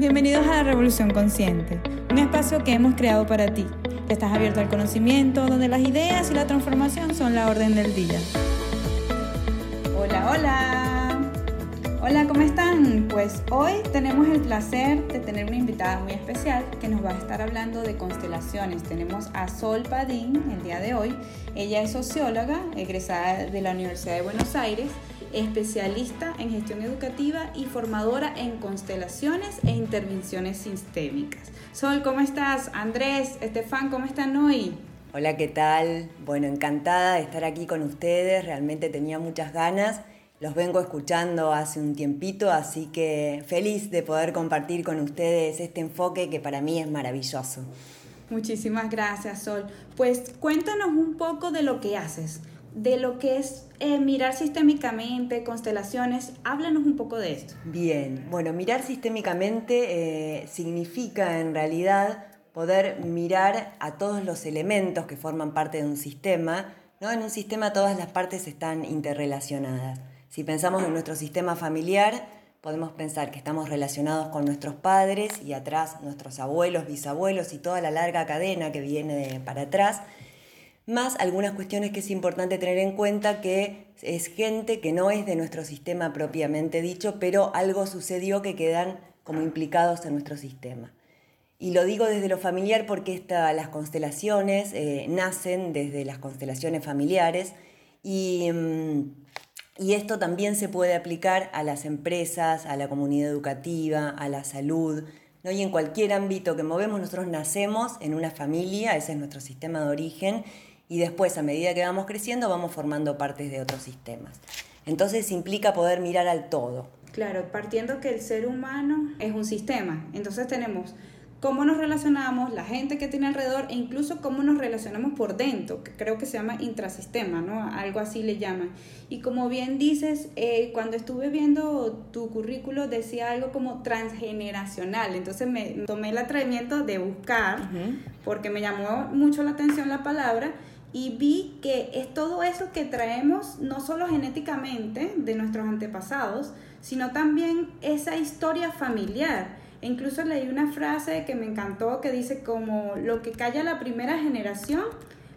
Bienvenidos a la Revolución Consciente, un espacio que hemos creado para ti, que estás abierto al conocimiento, donde las ideas y la transformación son la orden del día. Hola, hola. Hola, ¿cómo están? Pues hoy tenemos el placer de tener una invitada muy especial que nos va a estar hablando de constelaciones. Tenemos a Sol Padín el día de hoy. Ella es socióloga, egresada de la Universidad de Buenos Aires especialista en gestión educativa y formadora en constelaciones e intervenciones sistémicas. Sol, ¿cómo estás? Andrés, Estefan, ¿cómo están hoy? Hola, ¿qué tal? Bueno, encantada de estar aquí con ustedes, realmente tenía muchas ganas. Los vengo escuchando hace un tiempito, así que feliz de poder compartir con ustedes este enfoque que para mí es maravilloso. Muchísimas gracias, Sol. Pues cuéntanos un poco de lo que haces de lo que es eh, mirar sistémicamente, constelaciones. Háblanos un poco de esto. Bien, bueno, mirar sistémicamente eh, significa en realidad poder mirar a todos los elementos que forman parte de un sistema. ¿no? En un sistema todas las partes están interrelacionadas. Si pensamos en nuestro sistema familiar, podemos pensar que estamos relacionados con nuestros padres y atrás nuestros abuelos, bisabuelos y toda la larga cadena que viene para atrás más algunas cuestiones que es importante tener en cuenta que es gente que no es de nuestro sistema propiamente dicho, pero algo sucedió que quedan como implicados en nuestro sistema. Y lo digo desde lo familiar porque las constelaciones eh, nacen desde las constelaciones familiares y, mm, y esto también se puede aplicar a las empresas, a la comunidad educativa, a la salud, ¿no? y en cualquier ámbito que movemos, nosotros nacemos en una familia, ese es nuestro sistema de origen, y después a medida que vamos creciendo vamos formando partes de otros sistemas. Entonces implica poder mirar al todo. Claro, partiendo que el ser humano es un sistema, entonces tenemos cómo nos relacionamos, la gente que tiene alrededor e incluso cómo nos relacionamos por dentro, que creo que se llama intrasistema, ¿no? Algo así le llaman. Y como bien dices, eh, cuando estuve viendo tu currículo decía algo como transgeneracional, entonces me tomé el atrevimiento de buscar, porque me llamó mucho la atención la palabra y vi que es todo eso que traemos no solo genéticamente de nuestros antepasados, sino también esa historia familiar. E incluso leí una frase que me encantó que dice como lo que calla la primera generación,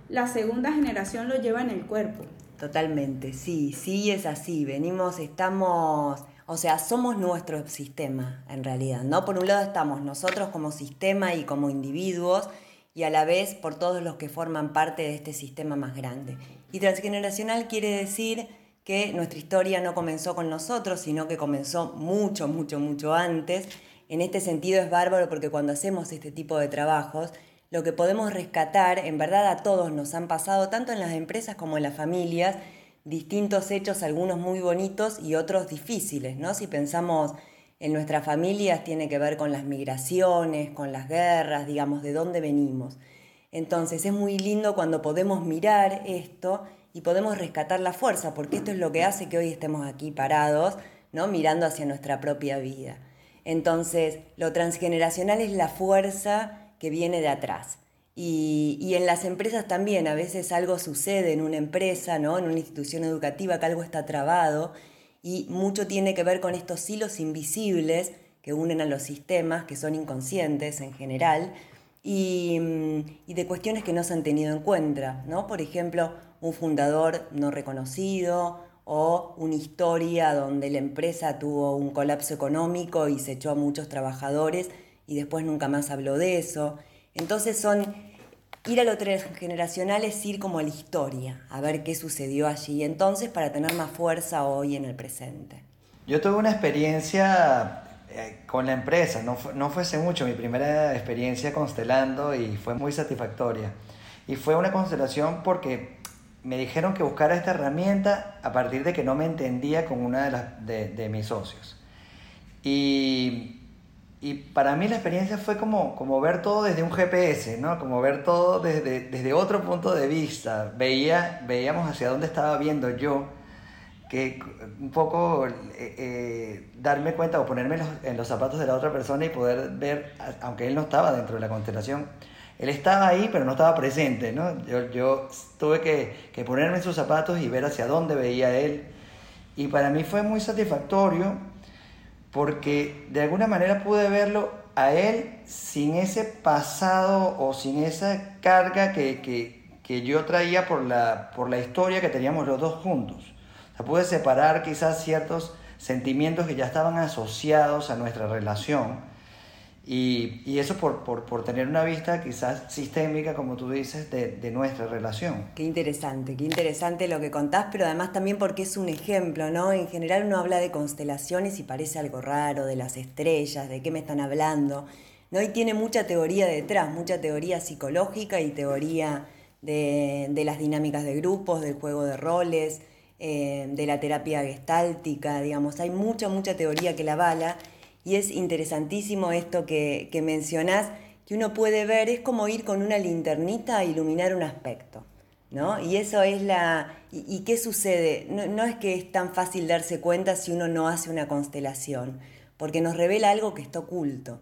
la segunda generación lo lleva en el cuerpo. Totalmente, sí, sí es así. Venimos, estamos, o sea, somos nuestro sistema en realidad, ¿no? Por un lado estamos nosotros como sistema y como individuos y a la vez por todos los que forman parte de este sistema más grande. Y transgeneracional quiere decir que nuestra historia no comenzó con nosotros, sino que comenzó mucho, mucho, mucho antes. En este sentido es bárbaro porque cuando hacemos este tipo de trabajos, lo que podemos rescatar, en verdad a todos nos han pasado, tanto en las empresas como en las familias, distintos hechos, algunos muy bonitos y otros difíciles, ¿no? Si pensamos en nuestras familias tiene que ver con las migraciones, con las guerras, digamos, de dónde venimos. Entonces es muy lindo cuando podemos mirar esto y podemos rescatar la fuerza, porque esto es lo que hace que hoy estemos aquí parados, ¿no? mirando hacia nuestra propia vida. Entonces, lo transgeneracional es la fuerza que viene de atrás. Y, y, en las empresas también, a veces algo sucede en una empresa, ¿no? en una institución educativa, que algo está trabado y mucho tiene que ver con estos hilos invisibles que unen a los sistemas, que son inconscientes en general, y, mm, de cuestiones que no se han tenido en cuenta, ¿no? Por ejemplo, un fundador no reconocido o una historia donde la empresa tuvo un colapso económico y se echó a muchos trabajadores y después nunca más habló de eso. Entonces son Ir a lo transgeneracional es ir como a la historia, a ver qué sucedió allí entonces para tener más fuerza hoy en el presente. Yo tuve una experiencia eh, con la empresa, no, no fuese mucho, mi primera experiencia constelando y fue muy satisfactoria. Y fue una constelación porque me dijeron que buscara esta herramienta a partir de que no me entendía con una de, las, de, de mis socios. Y y para mí la experiencia fue como, como ver todo desde un GPS, ¿no? Como ver todo desde, desde otro punto de vista. Veía, veíamos hacia dónde estaba viendo yo, que un poco eh, eh, darme cuenta o ponerme en los, zapatos de la otra persona y poder ver, aunque él no estaba dentro de la constelación, él estaba ahí pero no estaba presente, ¿no? Yo, yo tuve que, que ponerme en sus zapatos y ver hacia dónde veía él. Y para mí fue muy satisfactorio porque de alguna manera pude verlo a él sin ese pasado o sin esa carga que, que, que yo traía por la, por la historia que teníamos los dos juntos. O pude separar quizás ciertos sentimientos que ya estaban asociados a nuestra relación y, y eso por, por, por, tener una vista quizás sistémica, como tú dices, de, de, nuestra relación. Qué interesante, qué interesante lo que contás, pero además también porque es un ejemplo, ¿no? En general uno habla de constelaciones y parece algo raro, de las estrellas, de qué me están hablando, ¿no? Y tiene mucha teoría detrás, mucha teoría psicológica y teoría de, de las dinámicas de grupos, del juego de roles, eh, de la terapia gestáltica, digamos, hay mucha, mucha teoría que la avala y es interesantísimo esto que, que mencionás, que uno puede ver, es como ir con una linternita a iluminar un aspecto. ¿No? Y eso es la... ¿Y, qué sucede? No, es que es tan fácil darse cuenta si uno no hace una constelación, porque nos revela algo que está oculto.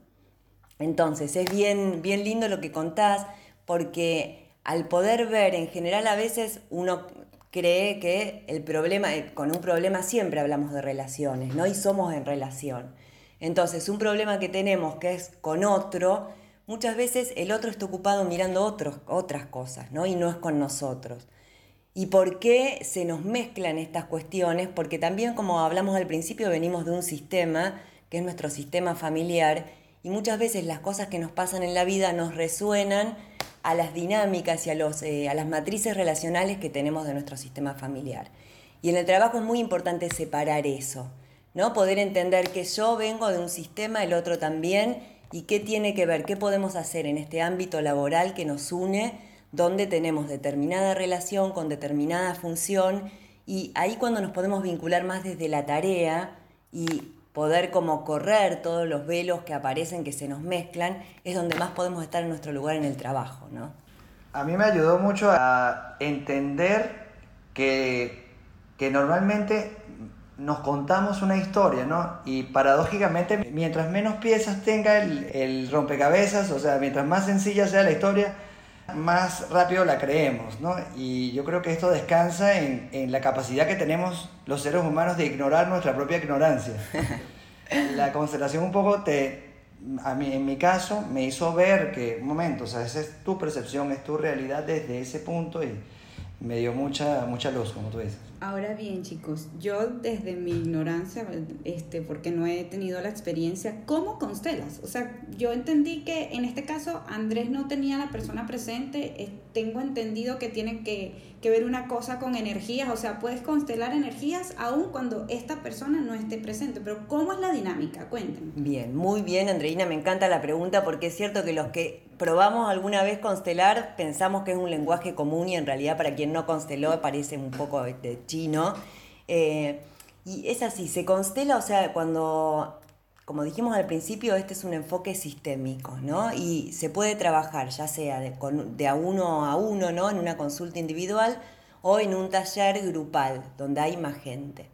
Entonces, es bien, bien lindo lo que contás, porque al poder ver, en general a veces uno cree que el problema, eh, con un problema siempre hablamos de relaciones, ¿no? Y somos en relación. Entonces, un problema que tenemos que es con otro, muchas veces el otro está ocupado mirando otros, otras cosas, ¿no? Y no es con nosotros. ¿Y por qué se nos mezclan estas cuestiones? Porque también, como hablamos al principio, venimos de un sistema, que es nuestro sistema familiar, y muchas veces las cosas que nos pasan en la vida nos resuenan a las dinámicas y a, los, eh, a las matrices relacionales que tenemos de nuestro sistema familiar. Y en el trabajo es muy importante separar eso. ¿No? Poder entender que yo vengo de un sistema, el otro también, y qué tiene que ver, qué podemos hacer en este ámbito laboral que nos une, donde tenemos determinada relación con determinada función, y ahí cuando nos podemos vincular más desde la tarea y poder como correr todos los velos que aparecen, que se nos mezclan, es donde más podemos estar en nuestro lugar en el trabajo, ¿no? A mí me ayudó mucho a entender que, que normalmente nos contamos una historia, ¿no? Y paradójicamente, mientras menos piezas tenga el, rompecabezas, o sea, mientras más sencilla sea la historia, más rápido la creemos, ¿no? Y yo creo que esto descansa en, en, la capacidad que tenemos los seres humanos de ignorar nuestra propia ignorancia. La constelación un poco te, a mí, en mi caso, me hizo ver que, un momento, o sea, esa es tu percepción, es tu realidad desde ese punto y me dio mucha, mucha luz, como tú dices. Ahora bien, chicos, yo desde mi ignorancia, este, porque no he tenido la experiencia, ¿cómo constelas? O sea, yo entendí que en este caso Andrés no tenía la persona presente, eh, tengo entendido que tiene que, que, ver una cosa con energías, o sea, puedes constelar energías aún cuando esta persona no esté presente, pero ¿cómo es la dinámica? Cuéntenme. Bien, muy bien, Andreina, me encanta la pregunta porque es cierto que los que probamos alguna vez constelar, pensamos que es un lenguaje común y en realidad para quien no consteló parece un poco de chino. Eh, y es así, se constela, o sea, cuando, como dijimos al principio, este es un enfoque sistémico, ¿no? Y se puede trabajar ya sea de, a uno a uno, ¿no? En una consulta individual o en un taller grupal, donde hay más gente.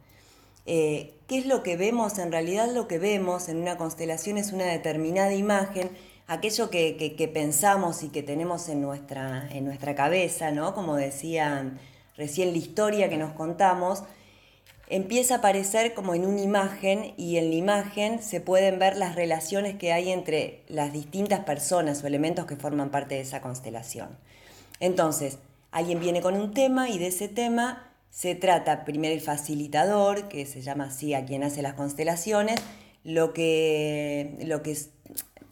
Eh, ¿Qué es lo que vemos? En realidad lo que vemos en una constelación es una determinada imagen aquello que, pensamos y que tenemos en nuestra, en nuestra cabeza, ¿no? Como decían recién la historia que nos contamos, empieza a aparecer como en una imagen y en la imagen se pueden ver las relaciones que hay entre las distintas personas o elementos que forman parte de esa constelación. Entonces, alguien viene con un tema y de ese tema se trata primero el facilitador, que se llama así a quien hace las constelaciones, lo que, lo que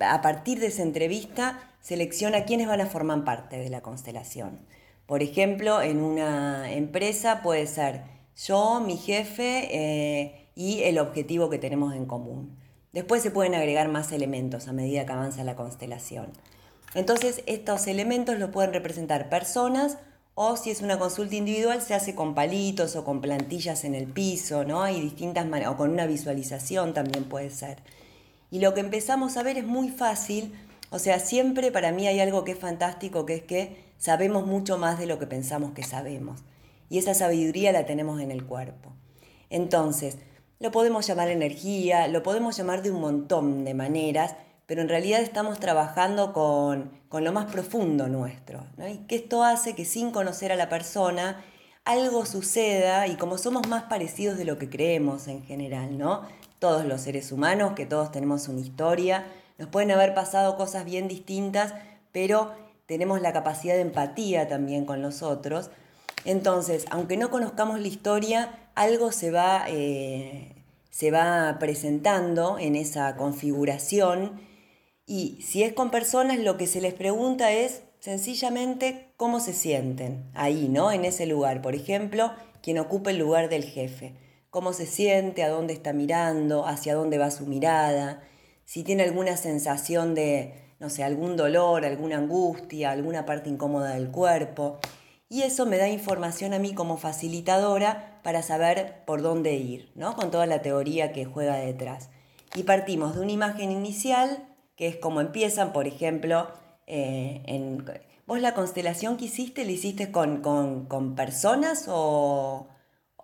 a partir de esa entrevista selecciona quiénes van a formar parte de la constelación. Por ejemplo, en una empresa puede ser yo, mi jefe eh, y el objetivo que tenemos en común. Después se pueden agregar más elementos a medida que avanza la constelación. Entonces, estos elementos los pueden representar personas o si es una consulta individual se hace con palitos o con plantillas en el piso, ¿no? Hay distintas maneras, o con una visualización también puede ser. Y lo que empezamos a ver es muy fácil, o sea, siempre para mí hay algo que es fantástico, que es que sabemos mucho más de lo que pensamos que sabemos. Y esa sabiduría la tenemos en el cuerpo. Entonces, lo podemos llamar energía, lo podemos llamar de un montón de maneras, pero en realidad estamos trabajando con, con lo más profundo nuestro. Y que esto hace que sin conocer a la persona, algo suceda y como somos más parecidos de lo que creemos en general, ¿no? Todos los seres humanos, que todos tenemos una historia, nos pueden haber pasado cosas bien distintas, pero tenemos la capacidad de empatía también con los otros. Entonces, aunque no conozcamos la historia, algo se va, eh, se va presentando en esa configuración y si es con personas, lo que se les pregunta es sencillamente cómo se sienten ahí, ¿no? En ese lugar. Por ejemplo, quien ocupa el lugar del jefe. Cómo se siente, a dónde está mirando, hacia dónde va su mirada, si tiene alguna sensación de, no sé, algún dolor, alguna angustia, alguna parte incómoda del cuerpo. Y eso me da información a mí como facilitadora para saber por dónde ir, ¿no? Con toda la teoría que juega detrás. Y partimos de una imagen inicial, que es como empiezan, por ejemplo, eh, en, ¿Vos la constelación que hiciste, la hiciste con, personas o,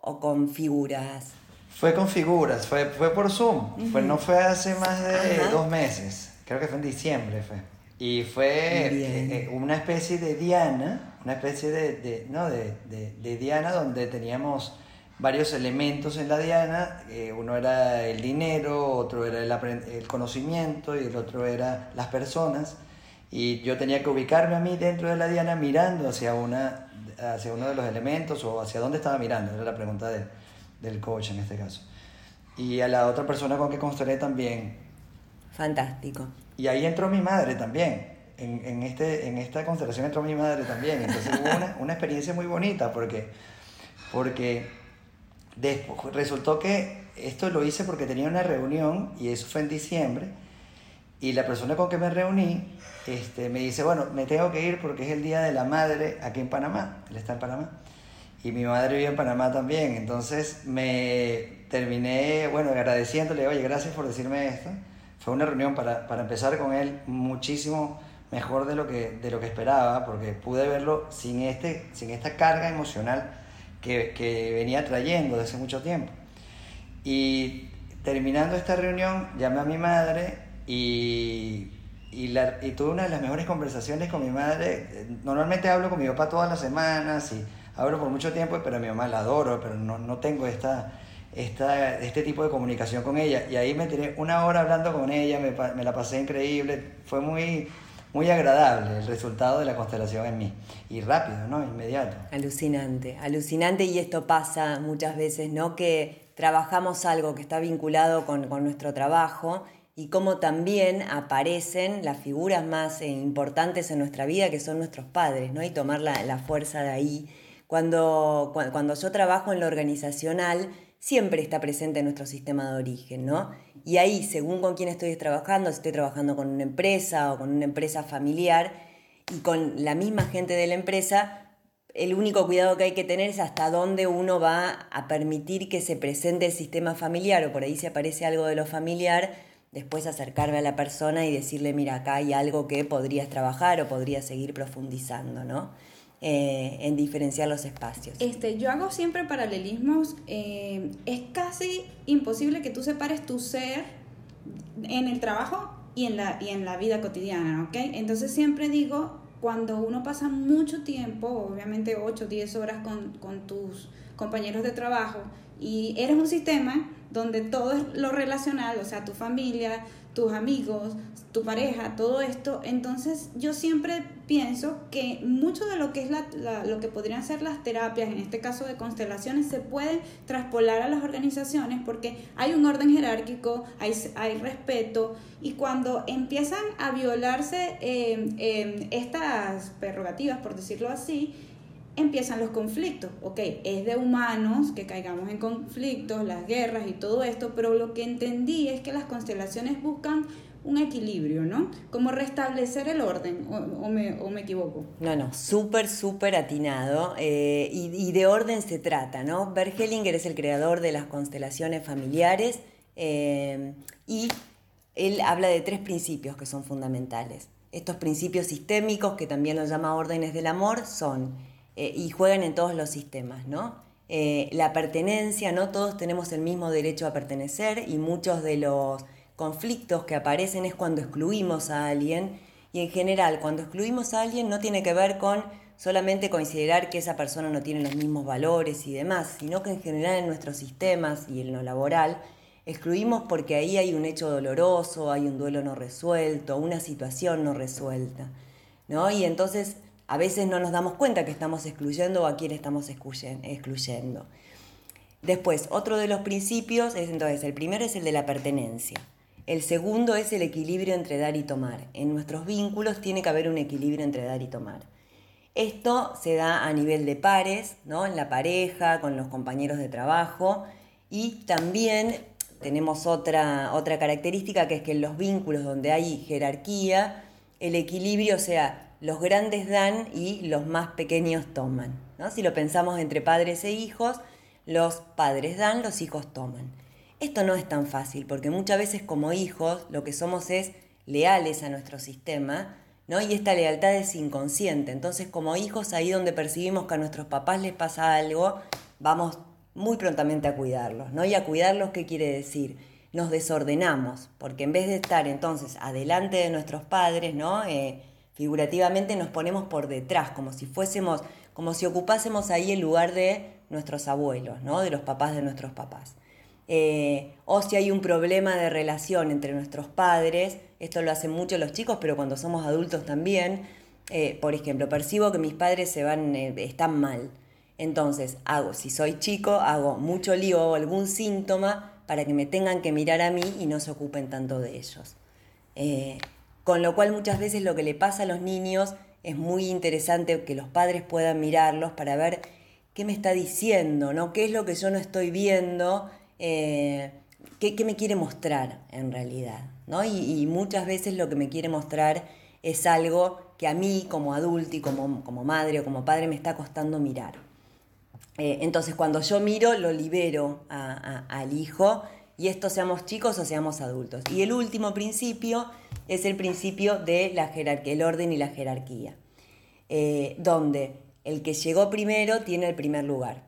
con figuras? Fue con figuras, fue, fue por Zoom. no fue hace más de dos meses. Creo que fue en diciembre. Fue. Y fue eh, eh, una especie de Diana, una especie de, no, de, de, Diana donde teníamos varios elementos en la Diana. uno era el dinero, otro era el, el conocimiento y el otro era las personas y yo tenía que ubicarme a mí dentro de la diana mirando hacia, una, hacia uno de los elementos o hacia dónde estaba mirando, era la pregunta de, del coach en este caso. Y a la otra persona con que constelé también. Fantástico. Y ahí entró mi madre también. En, en, este, en esta constelación entró mi madre también. Entonces hubo una, una experiencia muy bonita porque, porque después, resultó que esto lo hice porque tenía una reunión y eso fue en diciembre. Y la persona con que me reuní este, me dice, bueno, me tengo que ir porque es el Día de la Madre aquí en Panamá, él está en Panamá, y mi madre vive en Panamá también, entonces me terminé, bueno, agradeciéndole, oye, gracias por decirme esto. Fue una reunión para, para empezar con él muchísimo mejor de lo que, de lo que esperaba, porque pude verlo sin, este, sin esta carga emocional que, que venía trayendo desde hace mucho tiempo. Y terminando esta reunión, llamé a mi madre y y, la, y tuve una de las mejores conversaciones con mi madre. Normalmente hablo con mi papá todas las semanas y hablo por mucho tiempo, pero a mi mamá la adoro, pero no, no tengo esta, esta, este tipo de comunicación con ella. Y ahí me tiré una hora hablando con ella, me, me la pasé increíble, fue muy, muy agradable el resultado de la constelación en mí. Y rápido, ¿no? Inmediato. Alucinante, alucinante y esto pasa muchas veces, ¿no? Que trabajamos algo que está vinculado con, con nuestro trabajo y cómo también aparecen las figuras más eh, importantes en nuestra vida, que son nuestros padres, ¿no? Y tomar la, fuerza de ahí. Cuando, cuando yo trabajo en lo organizacional, siempre está presente nuestro sistema de origen, ¿no? Y ahí, según con quién estoy trabajando, si estoy trabajando con una empresa o con una empresa familiar y con la misma gente de la empresa, el único cuidado que hay que tener es hasta dónde uno va a permitir que se presente el sistema familiar o por ahí si aparece algo de lo familiar, después acercarme a la persona y decirle, mira, acá hay algo que podrías trabajar o podrías seguir profundizando, ¿no? Eh, en diferenciar los espacios. Este, yo hago siempre paralelismos. Eh, es casi imposible que tú separes tu ser en el trabajo y en la, y en la vida cotidiana, ¿ok? Entonces siempre digo, cuando uno pasa mucho tiempo, obviamente 8, 10 horas con, con tus compañeros de trabajo, y eres un sistema donde todo es lo relacional, o sea, tu familia, tus amigos, tu pareja, todo esto. Entonces yo siempre pienso que mucho de lo que es la, lo que podrían ser las terapias, en este caso de constelaciones, se pueden traspolar a las organizaciones porque hay un orden jerárquico, hay, hay respeto y cuando empiezan a violarse eh, eh, estas prerrogativas, por decirlo así, empiezan los conflictos. Ok, es de humanos que caigamos en conflictos, las guerras y todo esto, pero lo que entendí es que las constelaciones buscan un equilibrio, ¿no? Como restablecer el orden, o, me, o me, equivoco. No, no, súper, súper atinado. Eh, y, de orden se trata, ¿no? Bert Hellinger es el creador de las constelaciones familiares eh, y él habla de tres principios que son fundamentales. Estos principios sistémicos, que también los llama órdenes del amor, son eh, y juegan en todos los sistemas, ¿no? Eh, la pertenencia, no todos tenemos el mismo derecho a pertenecer y muchos de los conflictos que aparecen es cuando excluimos a alguien y en general cuando excluimos a alguien no tiene que ver con solamente considerar que esa persona no tiene los mismos valores y demás, sino que en general en nuestros sistemas y en lo laboral excluimos porque ahí hay un hecho doloroso, hay un duelo no resuelto, una situación no resuelta. ¿no? Y entonces a veces no nos damos cuenta que estamos excluyendo o a quién estamos excluyendo. Después, otro de los principios es entonces, el primero es el de la pertenencia. El segundo es el equilibrio entre dar y tomar. En nuestros vínculos tiene que haber un equilibrio entre dar y tomar. Esto se da a nivel de pares, ¿no? en la pareja, con los compañeros de trabajo y también tenemos otra, otra característica que es que en los vínculos donde hay jerarquía, el equilibrio, sea, los grandes dan y los más pequeños toman. ¿no? Si lo pensamos entre padres e hijos, los padres dan, los hijos toman. Esto no es tan fácil porque muchas veces como hijos lo que somos es leales a nuestro sistema, ¿no? Y esta lealtad es inconsciente. Entonces, como hijos, ahí donde percibimos que a nuestros papás les pasa algo, vamos muy prontamente a cuidarlos, ¿no? Y a cuidarlos, ¿qué quiere decir? Nos desordenamos, porque en vez de estar entonces adelante de nuestros padres, ¿no? Eh, figurativamente nos ponemos por detrás, como si fuésemos, como si ocupásemos ahí el lugar de nuestros abuelos, ¿no? De los papás de nuestros papás. Eh, o si hay un problema de relación entre nuestros padres, esto lo hacen mucho los chicos, pero cuando somos adultos también, eh, por ejemplo, percibo que mis padres se van, eh, están mal. Entonces, hago, si soy chico, hago mucho lío o algún síntoma para que me tengan que mirar a mí y no se ocupen tanto de ellos. Con lo cual muchas veces lo que le pasa a los niños es muy interesante que los padres puedan mirarlos para ver qué me está diciendo, ¿no? ¿Qué es lo que yo no estoy viendo? Eh, qué, me quiere mostrar en realidad. ¿no? Y, muchas veces lo que me quiere mostrar es algo que a mí como adulto y como, como madre o como padre me está costando mirar. Eh, entonces cuando yo miro lo libero al hijo y esto seamos chicos o seamos adultos. Y el último principio es el principio de la jerarquía, el orden y la jerarquía, eh, donde el que llegó primero tiene el primer lugar.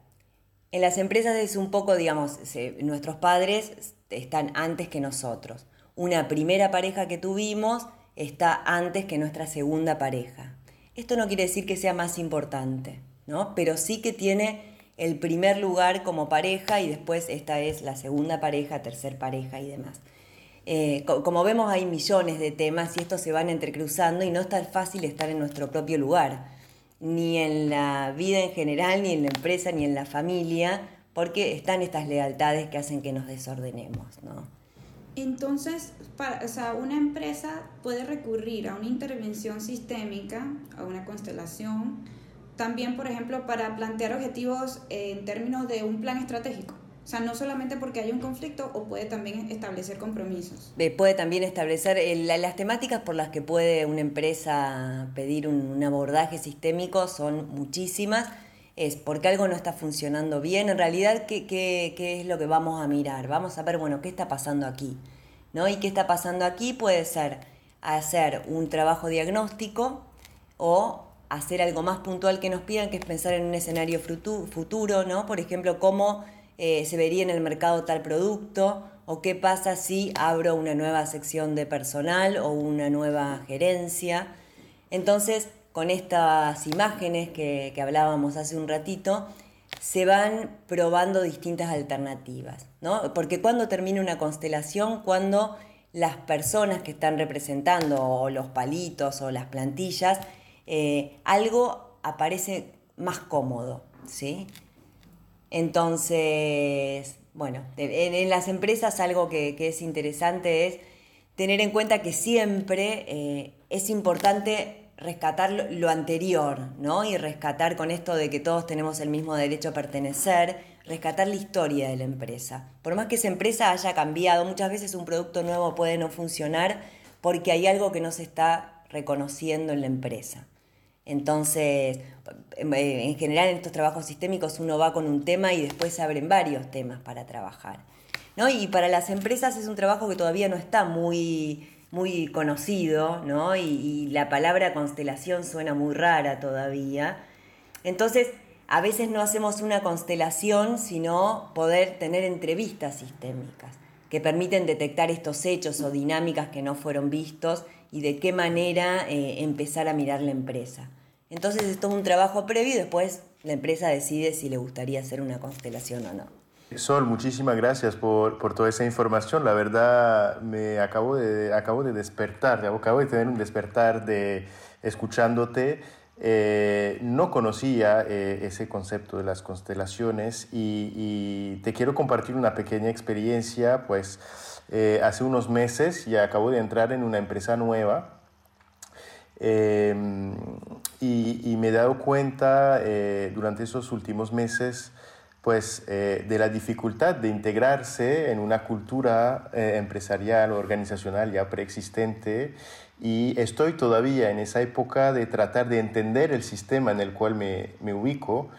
En las empresas es un poco, digamos, nuestros padres están antes que nosotros. Una primera pareja que tuvimos está antes que nuestra segunda pareja. Esto no quiere decir que sea más importante, ¿no? Pero sí que tiene el primer lugar como pareja y después esta es la segunda pareja, tercer pareja y demás. Eh, como vemos hay millones de temas y estos se van entrecruzando y no es tan fácil estar en nuestro propio lugar ni en la vida en general, ni en la empresa, ni en la familia, porque están estas lealtades que hacen que nos desordenemos, ¿no? Entonces, o sea, una empresa puede recurrir a una intervención sistémica, a una constelación, también, por ejemplo, para plantear objetivos en términos de un plan estratégico. O sea, no solamente porque hay un conflicto o puede también establecer compromisos. puede también establecer las temáticas por las que puede una empresa pedir un, abordaje sistémico son muchísimas. Es porque algo no está funcionando bien. En realidad, ¿qué, ¿qué, es lo que vamos a mirar? Vamos a ver, bueno, ¿qué está pasando aquí? ¿No? Y qué está pasando aquí puede ser hacer un trabajo diagnóstico o hacer algo más puntual que nos pidan, que es pensar en un escenario futuro, ¿no? Por ejemplo, cómo eh, se vería en el mercado tal producto o qué pasa si abro una nueva sección de personal o una nueva gerencia. Entonces, con estas imágenes que, que hablábamos hace un ratito, se van probando distintas alternativas, ¿no? Porque cuando termina una constelación, cuando las personas que están representando, o los palitos o las plantillas, eh, algo aparece más cómodo, ¿sí? Entonces, bueno, en, las empresas algo que, es interesante es tener en cuenta que siempre eh, es importante rescatar lo, anterior, ¿no? Y rescatar con esto de que todos tenemos el mismo derecho a pertenecer, rescatar la historia de la empresa. Por más que esa empresa haya cambiado, muchas veces un producto nuevo puede no funcionar porque hay algo que no se está reconociendo en la empresa. Entonces, en general en estos trabajos sistémicos uno va con un tema y después se abren varios temas para trabajar. ¿no? Y para las empresas es un trabajo que todavía no está muy, muy conocido, ¿no? Y, la palabra constelación suena muy rara todavía. Entonces, a veces no hacemos una constelación, sino poder tener entrevistas sistémicas que permiten detectar estos hechos o dinámicas que no fueron vistos y de qué manera eh, empezar a mirar la empresa. Entonces es todo un trabajo previo y después la empresa decide si le gustaría hacer una constelación o no. Sol, muchísimas gracias por, por, toda esa información. La verdad, me acabo de, acabo de despertar, acabo de tener un despertar de escuchándote. Eh, no conocía eh, ese concepto de las constelaciones y, y, te quiero compartir una pequeña experiencia, pues eh, hace unos meses ya acabo de entrar en una empresa nueva Em, y, me he dado cuenta eh, durante esos últimos meses pues, eh, de la dificultad de integrarse en una cultura eh, empresarial o organizacional ya preexistente y estoy todavía en esa época de tratar de entender el sistema en el cual me, me ubico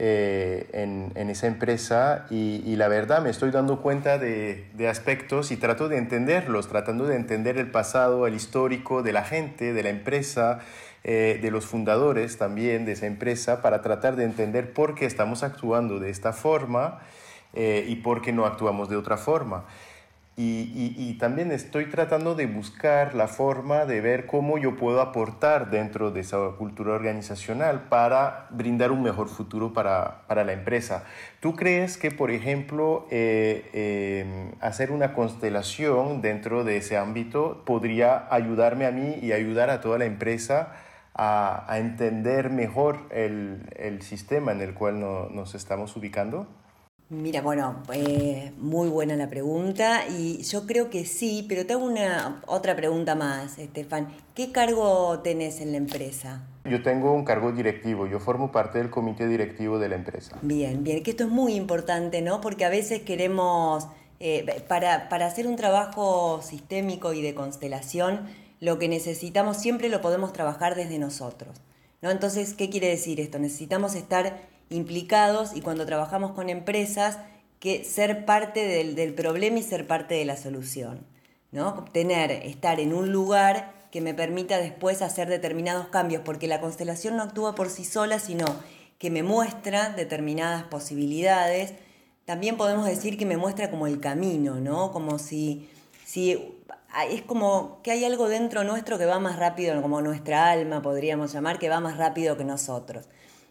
eh, en, en, esa empresa y, la verdad me estoy dando cuenta de, de, aspectos y trato de entenderlos, tratando de entender el pasado, el histórico de la gente, de la empresa, eh, de los fundadores también de esa empresa, para tratar de entender por qué estamos actuando de esta forma eh, y por qué no actuamos de otra forma. Y, también estoy tratando de buscar la forma de ver cómo yo puedo aportar dentro de esa cultura organizacional para brindar un mejor futuro para, para la empresa. ¿Tú crees que, por ejemplo, eh, em, hacer una constelación dentro de ese ámbito podría ayudarme a mí y ayudar a toda la empresa a, entender mejor el, el, sistema en el cual no, nos estamos ubicando? Mira, bueno, eh, muy buena la pregunta y yo creo que sí, pero tengo una otra pregunta más, Estefan. ¿Qué cargo tenés en la empresa? Yo tengo un cargo directivo, yo formo parte del comité directivo de la empresa. Bien, bien, que esto es muy importante, ¿no? Porque a veces queremos, eh, para, para hacer un trabajo sistémico y de constelación, lo que necesitamos siempre lo podemos trabajar desde nosotros, ¿no? Entonces, ¿qué quiere decir esto? Necesitamos estar implicados y cuando trabajamos con empresas, que ser parte del, problema y ser parte de la solución. ¿no? Tener, estar en un lugar que me permita después hacer determinados cambios, porque la constelación no actúa por sí sola, sino que me muestra determinadas posibilidades. También podemos decir que me muestra como el camino, ¿no? Como si, si es como que hay algo dentro nuestro que va más rápido, como nuestra alma podríamos llamar, que va más rápido que nosotros.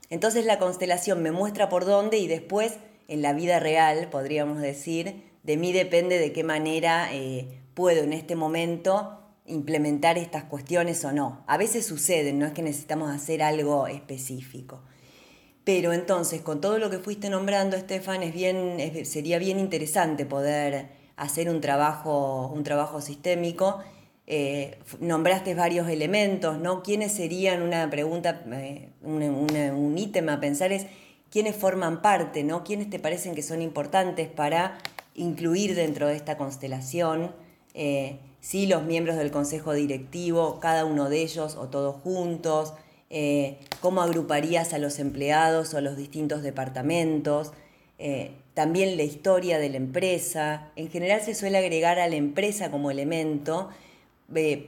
Entonces la constelación me muestra por dónde y después en la vida real, podríamos decir, de mí depende de qué manera eh, puedo en este momento implementar estas cuestiones o no. A veces suceden, no es que necesitamos hacer algo específico. Pero entonces, con todo lo que fuiste nombrando, Estefan, es bien, sería bien interesante poder hacer un trabajo, un trabajo sistémico eh, nombraste varios elementos, ¿no? ¿Quiénes serían, una pregunta, eh, un ítem a pensar es, ¿quiénes forman parte, ¿no? ¿Quiénes te parecen que son importantes para incluir dentro de esta constelación? Eh, sí, los miembros del consejo directivo, cada uno de ellos o todos juntos, cómo agruparías a los empleados o a los distintos departamentos, también la historia de la empresa. En general se suele agregar a la empresa como elemento,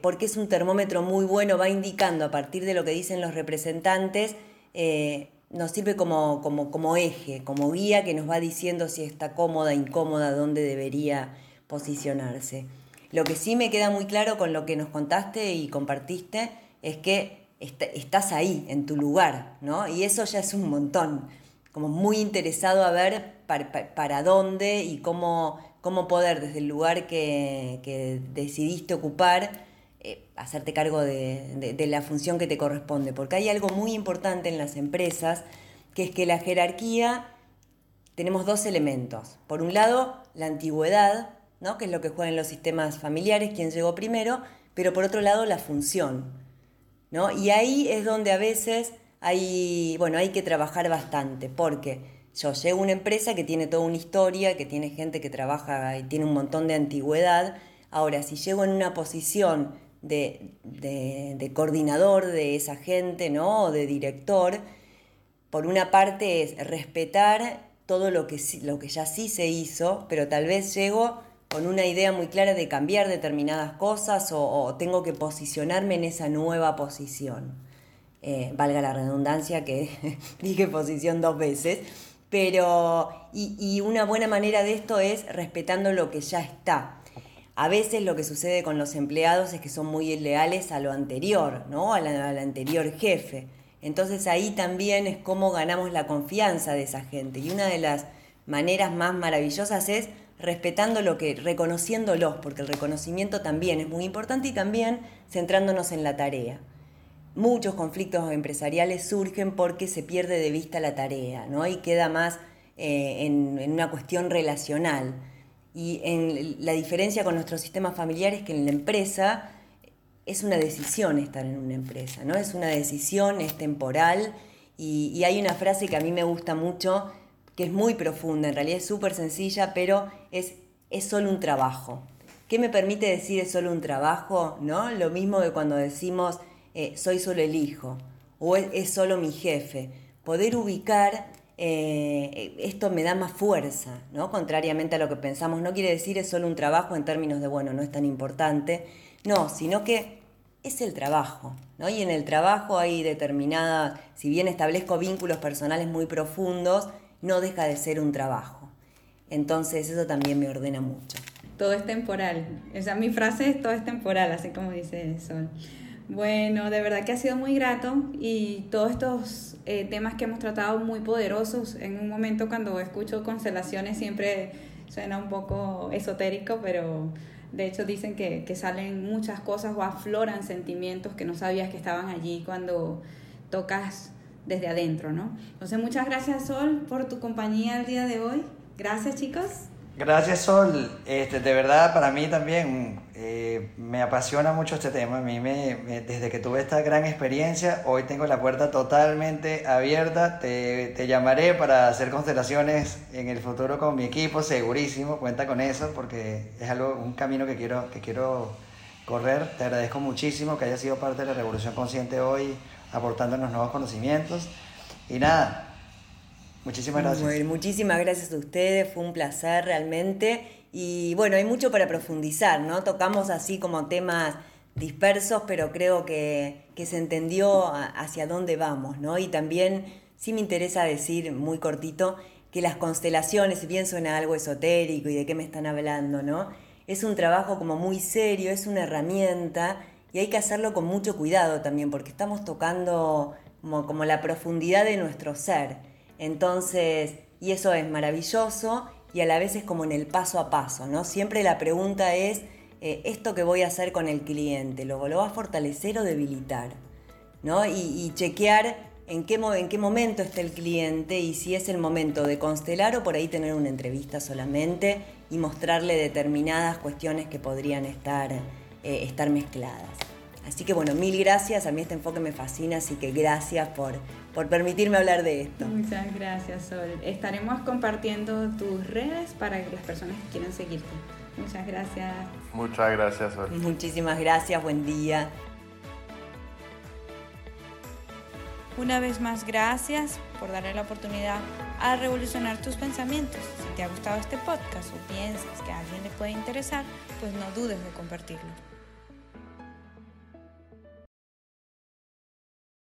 porque es un termómetro muy bueno, va indicando a partir de lo que dicen los representantes, eh, nos sirve como, como, eje, como guía que nos va diciendo si está cómoda, incómoda, dónde debería posicionarse. Lo que sí me queda muy claro con lo que nos contaste y compartiste es que estás ahí, en tu lugar, ¿no? Y eso ya es un montón, como muy interesado a ver para, para dónde y cómo cómo poder desde el lugar que, decidiste ocupar, eh, hacerte cargo de, la función que te corresponde. Porque hay algo muy importante en las empresas, que es que la jerarquía tenemos dos elementos. Por un lado, la antigüedad, ¿no? que es lo que juegan los sistemas familiares, quién llegó primero, pero por otro lado, la función. ¿no? Y ahí es donde a veces hay, bueno, hay que trabajar bastante, porque yo llego a una empresa que tiene toda una historia, que tiene gente que trabaja y tiene un montón de antigüedad. Ahora, si llego en una posición de, coordinador de esa gente, ¿no? O de director, por una parte es respetar todo lo que, lo que ya sí se hizo, pero tal vez llego con una idea muy clara de cambiar determinadas cosas o, tengo que posicionarme en esa nueva posición. Eh, valga la redundancia que dije posición dos veces, pero, y, una buena manera de esto es respetando lo que ya está. A veces lo que sucede con los empleados es que son muy leales a lo anterior, ¿no? Al, anterior jefe. Entonces ahí también es cómo ganamos la confianza de esa gente. Y una de las maneras más maravillosas es respetando lo que, reconociéndolos, porque el reconocimiento también es muy importante y también centrándonos en la tarea. Muchos conflictos empresariales surgen porque se pierde de vista la tarea, ¿no? Y queda más eh, en, una cuestión relacional. Y la diferencia con nuestro sistema familiar es que en la empresa es una decisión estar en una empresa, ¿no? Es una decisión, es temporal. Y, hay una frase que a mí me gusta mucho, que es muy profunda, en realidad es súper sencilla, pero es, es solo un trabajo. ¿Qué me permite decir es solo un trabajo? ¿No? Lo mismo que cuando decimos eh, soy solo el hijo o es, solo mi jefe. Poder ubicar eh, esto me da más fuerza, ¿no? Contrariamente a lo que pensamos, no quiere decir es solo un trabajo en términos de, bueno, no es tan importante, no, sino que es el trabajo, ¿no? Y en el trabajo hay determinada, si bien establezco vínculos personales muy profundos, no deja de ser un trabajo. Entonces eso también me ordena mucho. Todo es temporal. O sea, mi frase es todo es temporal, así como dice Sol. Bueno, de verdad que ha sido muy grato y todos estos eh, temas que hemos tratado muy poderosos. En un momento cuando escucho constelaciones siempre suena un poco esotérico, pero de hecho, dicen que, que salen muchas cosas o afloran sentimientos que no sabías que estaban allí cuando tocas desde adentro, ¿no? Entonces, muchas gracias, Sol, por tu compañía el día de hoy. Gracias, chicos. Gracias, Sol. Este, de verdad, para mí también eh, me apasiona mucho este tema. A mí, me, desde que tuve esta gran experiencia, hoy tengo la puerta totalmente abierta. Te, te, llamaré para hacer constelaciones en el futuro con mi equipo, segurísimo. Cuenta con eso, porque es algo, un camino que quiero, que quiero correr. Te agradezco muchísimo que hayas sido parte de la Revolución Consciente hoy, aportándonos nuevos conocimientos. Y nada, Muchísimas gracias. muchísimas gracias a ustedes, fue un placer realmente. Y bueno, hay mucho para profundizar, ¿no? Tocamos así como temas dispersos, pero creo que, que se entendió hacia dónde vamos, ¿no? Y también sí me interesa decir muy cortito que las constelaciones, si bien suena algo esotérico y de qué me están hablando, ¿no? Es un trabajo como muy serio, es una herramienta y hay que hacerlo con mucho cuidado también, porque estamos tocando como, como la profundidad de nuestro ser. Entonces, y eso es maravilloso y a la vez es como en el paso a paso, ¿no? Siempre la pregunta es, eh, ¿esto que voy a hacer con el cliente, lo, lo va a fortalecer o debilitar? ¿No? Y, chequear en qué, en qué momento está el cliente y si es el momento de constelar o por ahí tener una entrevista solamente y mostrarle determinadas cuestiones que podrían estar, eh, estar mezcladas. Así que bueno, mil gracias, a mí este enfoque me fascina, así que gracias por, por permitirme hablar de esto. Muchas gracias, Sol. Estaremos compartiendo tus redes para que las personas que quieran seguirte. Muchas gracias. Muchas gracias, Sol. Muchísimas gracias, buen día. Una vez más, gracias por darle la oportunidad a revolucionar tus pensamientos. Si te ha gustado este podcast o piensas que a alguien le puede interesar, pues no dudes de compartirlo.